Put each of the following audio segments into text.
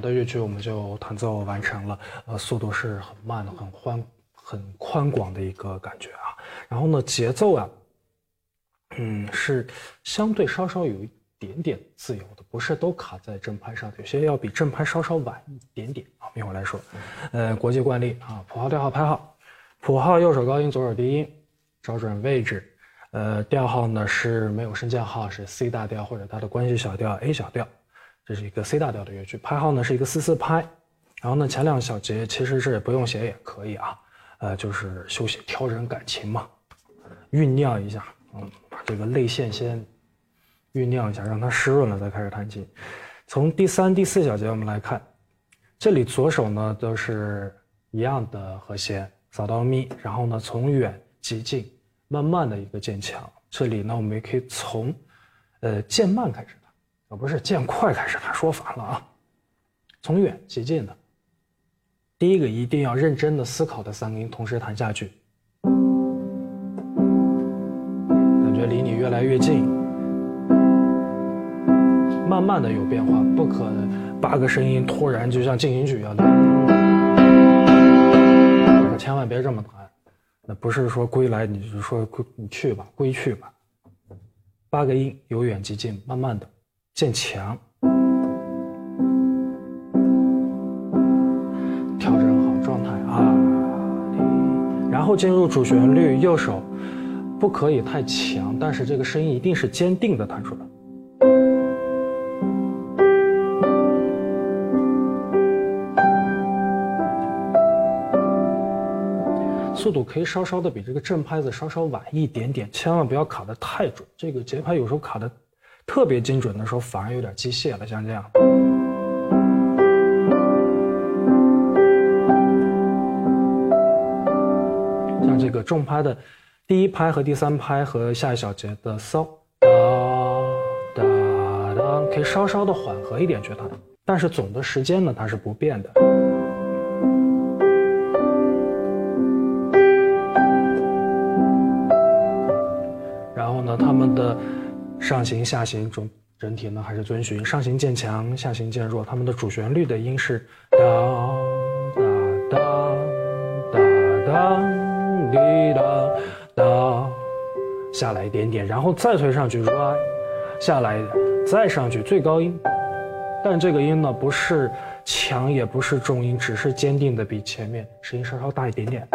的乐曲我们就弹奏完成了，呃，速度是很慢的，很宽、很宽广的一个感觉啊。然后呢，节奏啊，嗯，是相对稍稍有一点点自由的，不是都卡在正拍上，有些要比正拍稍稍晚一点点啊。一会儿来说，呃，国际惯例啊，谱号、调号、拍号，谱号右手高音，左手低音，找准位置。呃，调号呢是没有升降号，是 C 大调或者它的关系小调 A 小调。这是一个 C 大调的乐曲，拍号呢是一个四四拍，然后呢前两小节其实是不用写也可以啊，呃就是休息调整感情嘛，酝酿一下，嗯，把这个泪腺先酝酿一下，让它湿润了再开始弹琴。从第三、第四小节我们来看，这里左手呢都是一样的和弦，扫到咪，然后呢从远及近，慢慢的一个渐强。这里呢我们也可以从呃渐慢开始。而不是渐快开始，说反了啊！从远及近的，第一个一定要认真的思考的三个音同时弹下去，感觉离你越来越近，慢慢的有变化，不可八个声音突然就像进行曲一样的，千万别这么弹，那不是说归来你就说归你去吧，归去吧，八个音由远及近，慢慢的。渐强，调整好状态啊，然后进入主旋律，右手不可以太强，但是这个声音一定是坚定的弹出来，速度可以稍稍的比这个正拍子稍稍晚一点点，千万不要卡的太准，这个节拍有时候卡的。特别精准的时候，反而有点机械了，像这样。像这个重拍的第一拍和第三拍和下一小节的骚哒哒哒，可以稍稍的缓和一点去弹，但是总的时间呢，它是不变的。然后呢，他们的。上行下行整整体呢还是遵循上行渐强，下行渐弱。他们的主旋律的音是哒哒哒哒哒滴哒哒，下来一点点，然后再推上去 r 下来再上去最高音。但这个音呢不是强也不是重音，只是坚定的比前面声音稍稍大一点点。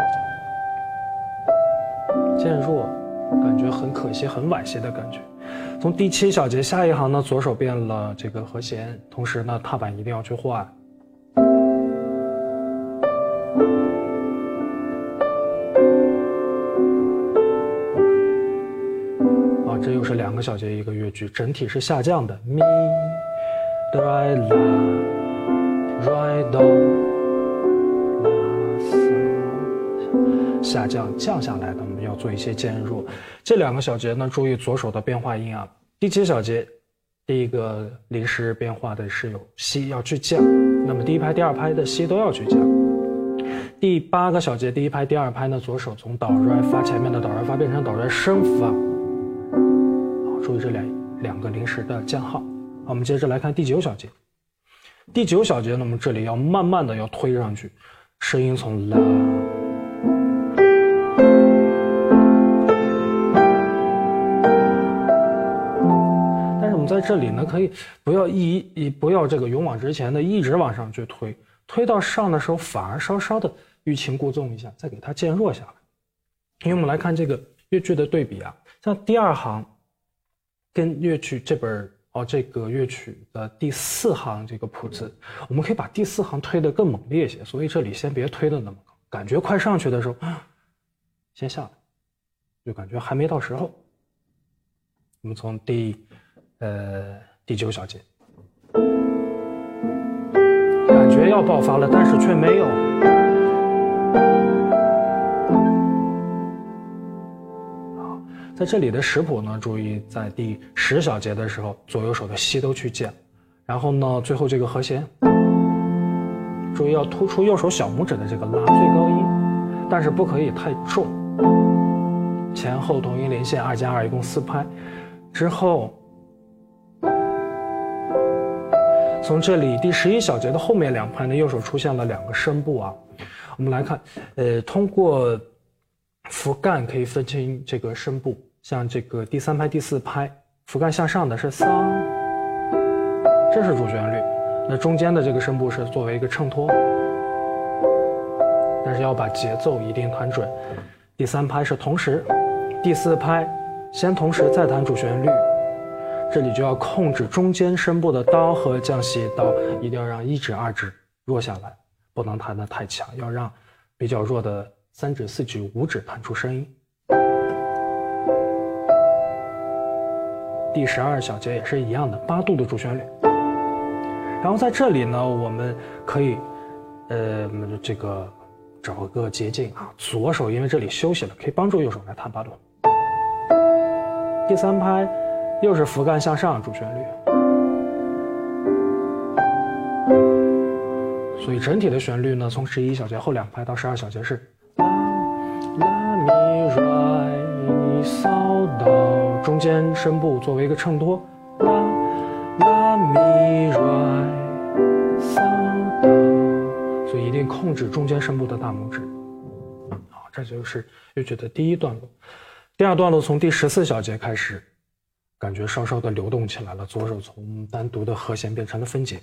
渐弱，感觉很可惜，很惋惜的感觉。从第七小节下一行呢，左手变了这个和弦，同时呢，踏板一定要去换。啊，这又是两个小节一个乐句，整体是下降的。咪哆来啦，来哆啦下降降下来的，做一些渐弱。这两个小节呢，注意左手的变化音啊。第七小节，第一个临时变化的是有西要去降，那么第一拍、第二拍的西都要去降。第八个小节，第一拍、第二拍呢，左手从哆来发前面的哆来发变成哆来升发。好，注意这两两个临时的降号。好，我们接着来看第九小节。第九小节，那么这里要慢慢的要推上去，声音从啦。这里呢，可以不要一一不要这个勇往直前的一直往上去推，推到上的时候反而稍稍的欲擒故纵一下，再给它渐弱下来。因为我们来看这个乐句的对比啊，像第二行跟乐曲这本哦这个乐曲的第四行这个谱子，我们可以把第四行推得更猛烈一些，所以这里先别推的那么高，感觉快上去的时候，先下来，就感觉还没到时候。我们从第。呃，第九小节，感觉要爆发了，但是却没有。好，在这里的食谱呢，注意在第十小节的时候，左右手的吸都去键，然后呢，最后这个和弦，注意要突出右手小拇指的这个拉最高音，但是不可以太重。前后同音连线二加二一共四拍，之后。从这里第十一小节的后面两拍呢，右手出现了两个声部啊。我们来看，呃，通过符干可以分清这个声部，像这个第三拍、第四拍，符干向上的是桑，这是主旋律，那中间的这个声部是作为一个衬托，但是要把节奏一定弹准。第三拍是同时。第四拍，先同时再弹主旋律，这里就要控制中间声部的刀和降西刀，一定要让一指二指弱下来，不能弹得太强，要让比较弱的三指、四指、五指弹出声音。第十二小节也是一样的，八度的主旋律。然后在这里呢，我们可以，呃，这个找个捷径啊，左手因为这里休息了，可以帮助右手来弹八度。第三拍又是扶干向上主旋律，所以整体的旋律呢，从十一小节后两拍到十二小节是。拉拉咪来嗦哆，中间声部作为一个衬托，拉拉咪瑞嗦哆，所以一定控制中间声部的大拇指。好，这就是乐曲的第一段落。第二段落从第十四小节开始，感觉稍稍的流动起来了。左手从单独的和弦变成了分解，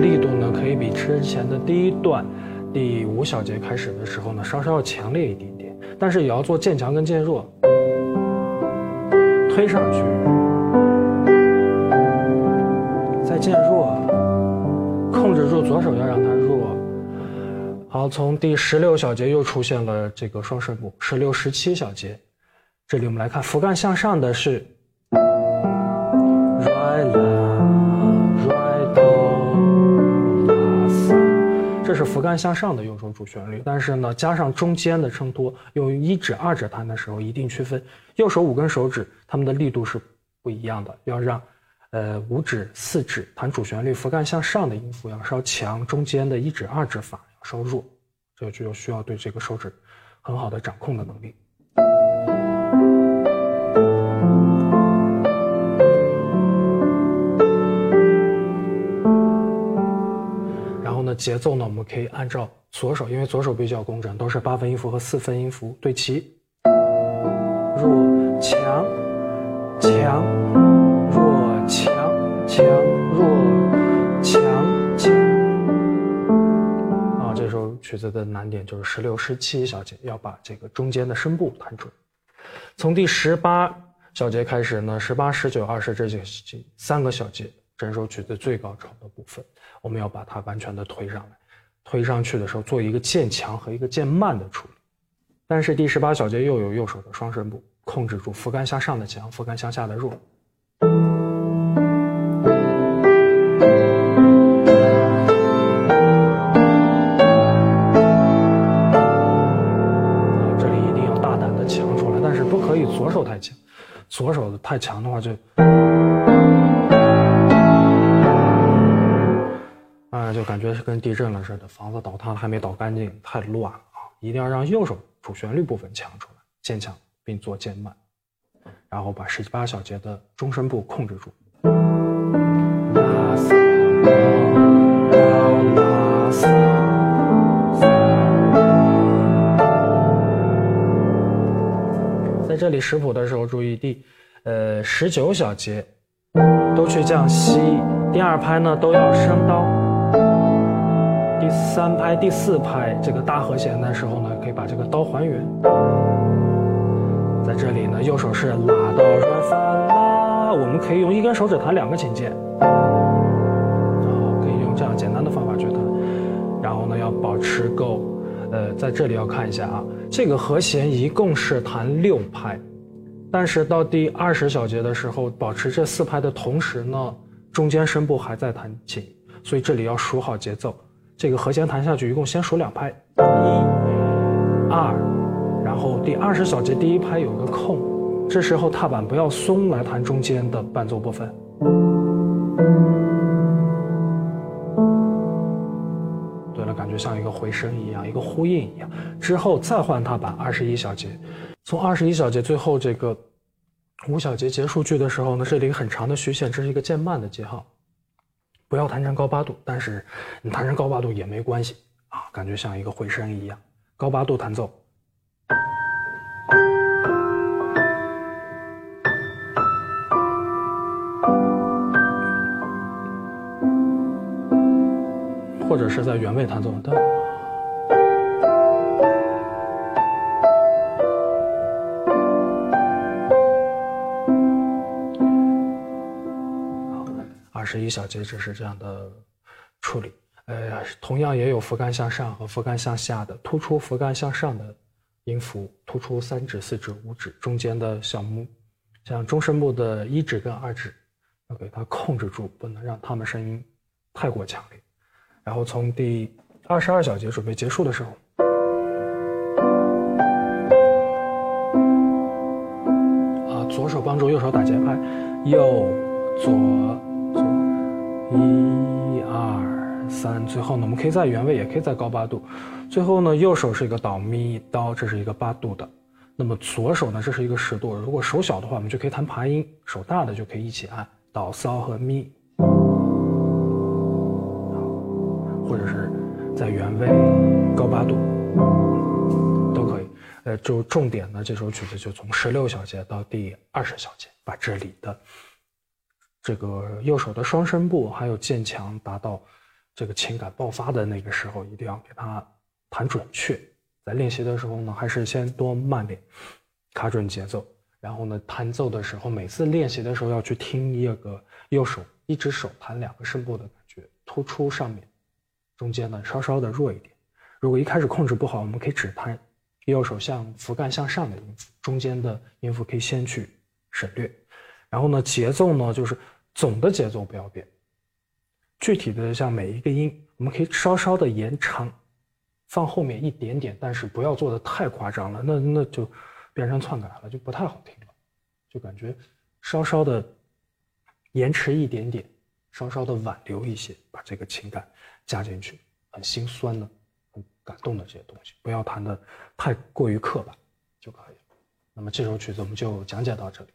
力度呢可以比之前的第一段第五小节开始的时候呢稍稍要强烈一点点，但是也要做渐强跟渐弱，推上去，再渐弱。控制住左手，要让它弱。好，从第十六小节又出现了这个双声部。十六、十七小节，这里我们来看，扶干向上的是 re la re do la s，这是扶干向上的右手主旋律。但是呢，加上中间的衬托，用一指、二指弹的时候，一定区分右手五根手指，它们的力度是不一样的，要让。呃，五指、四指弹主旋律，扶干向上的音符要稍强，中间的一指、二指法稍弱，这就需要对这个手指很好的掌控的能力。然后呢，节奏呢，我们可以按照左手，因为左手比较工整，都是八分音符和四分音符对齐，弱、强、强弱。强强弱强曲子的难点就是十六、十七小节要把这个中间的声部弹准。从第十八小节开始呢，十八、十九、二十这几三个小节，整首曲子最高潮的部分，我们要把它完全的推上来。推上去的时候，做一个渐强和一个渐慢的处理。但是第十八小节又有右手的双声部，控制住扶杆向上的强，扶杆向下的弱。左手太强的话，就啊，就感觉是跟地震了似的，房子倒塌了还没倒干净，太乱了啊！一定要让右手主旋律部分强出来，渐强并做渐慢，然后把十七八小节的中声部控制住。这里识谱的时候注意第，呃十九小节都去降西，第二拍呢都要升刀，第三拍、第四拍这个大和弦的时候呢，可以把这个刀还原。在这里呢，右手是拉到软发拉，我们可以用一根手指弹两个琴键，然后，可以用这样简单的方法去弹，然后呢要保持够。呃，在这里要看一下啊，这个和弦一共是弹六拍，但是到第二十小节的时候，保持这四拍的同时呢，中间声部还在弹琴，所以这里要数好节奏。这个和弦弹下去，一共先数两拍，一、二，然后第二十小节第一拍有个空，这时候踏板不要松，来弹中间的伴奏部分。感觉像一个回声一样，一个呼应一样。之后再换踏板，二十一小节，从二十一小节最后这个五小节结束句的时候呢，这里很长的虚线，这是一个渐慢的记号。不要弹成高八度，但是你弹成高八度也没关系啊，感觉像一个回声一样。高八度弹奏，或者是在原位弹奏的。二十一小节只是这样的处理，呃，同样也有扶杆向上和扶杆向下的，突出扶杆向上的音符，突出三指、四指、五指中间的小木，像中声部的一指跟二指，要给它控制住，不能让它们声音太过强烈。然后从第二十二小节准备结束的时候，啊，左手帮助右手打节拍，右左左。一二三，最后呢，我们可以在原位，也可以在高八度。最后呢，右手是一个导咪哆，这是一个八度的。那么左手呢，这是一个十度。如果手小的话，我们就可以弹爬音；手大的就可以一起按导骚和咪，或者是在原位高八度都可以。呃，就重点呢，这首曲子就从十六小节到第二十小节，把这里的。这个右手的双声部还有渐强，达到这个情感爆发的那个时候，一定要给它弹准确。在练习的时候呢，还是先多慢点，卡准节奏。然后呢，弹奏的时候，每次练习的时候要去听一个右手一只手弹两个声部的感觉，突出上面，中间呢稍稍的弱一点。如果一开始控制不好，我们可以只弹右手向扶杆向上的音符，中间的音符可以先去省略。然后呢，节奏呢就是。总的节奏不要变，具体的像每一个音，我们可以稍稍的延长，放后面一点点，但是不要做的太夸张了，那那就变成篡改了，就不太好听了，就感觉稍稍的延迟一点点，稍稍的挽留一些，把这个情感加进去，很心酸的、很感动的这些东西，不要弹的太过于刻板就可以了。那么这首曲子我们就讲解到这里。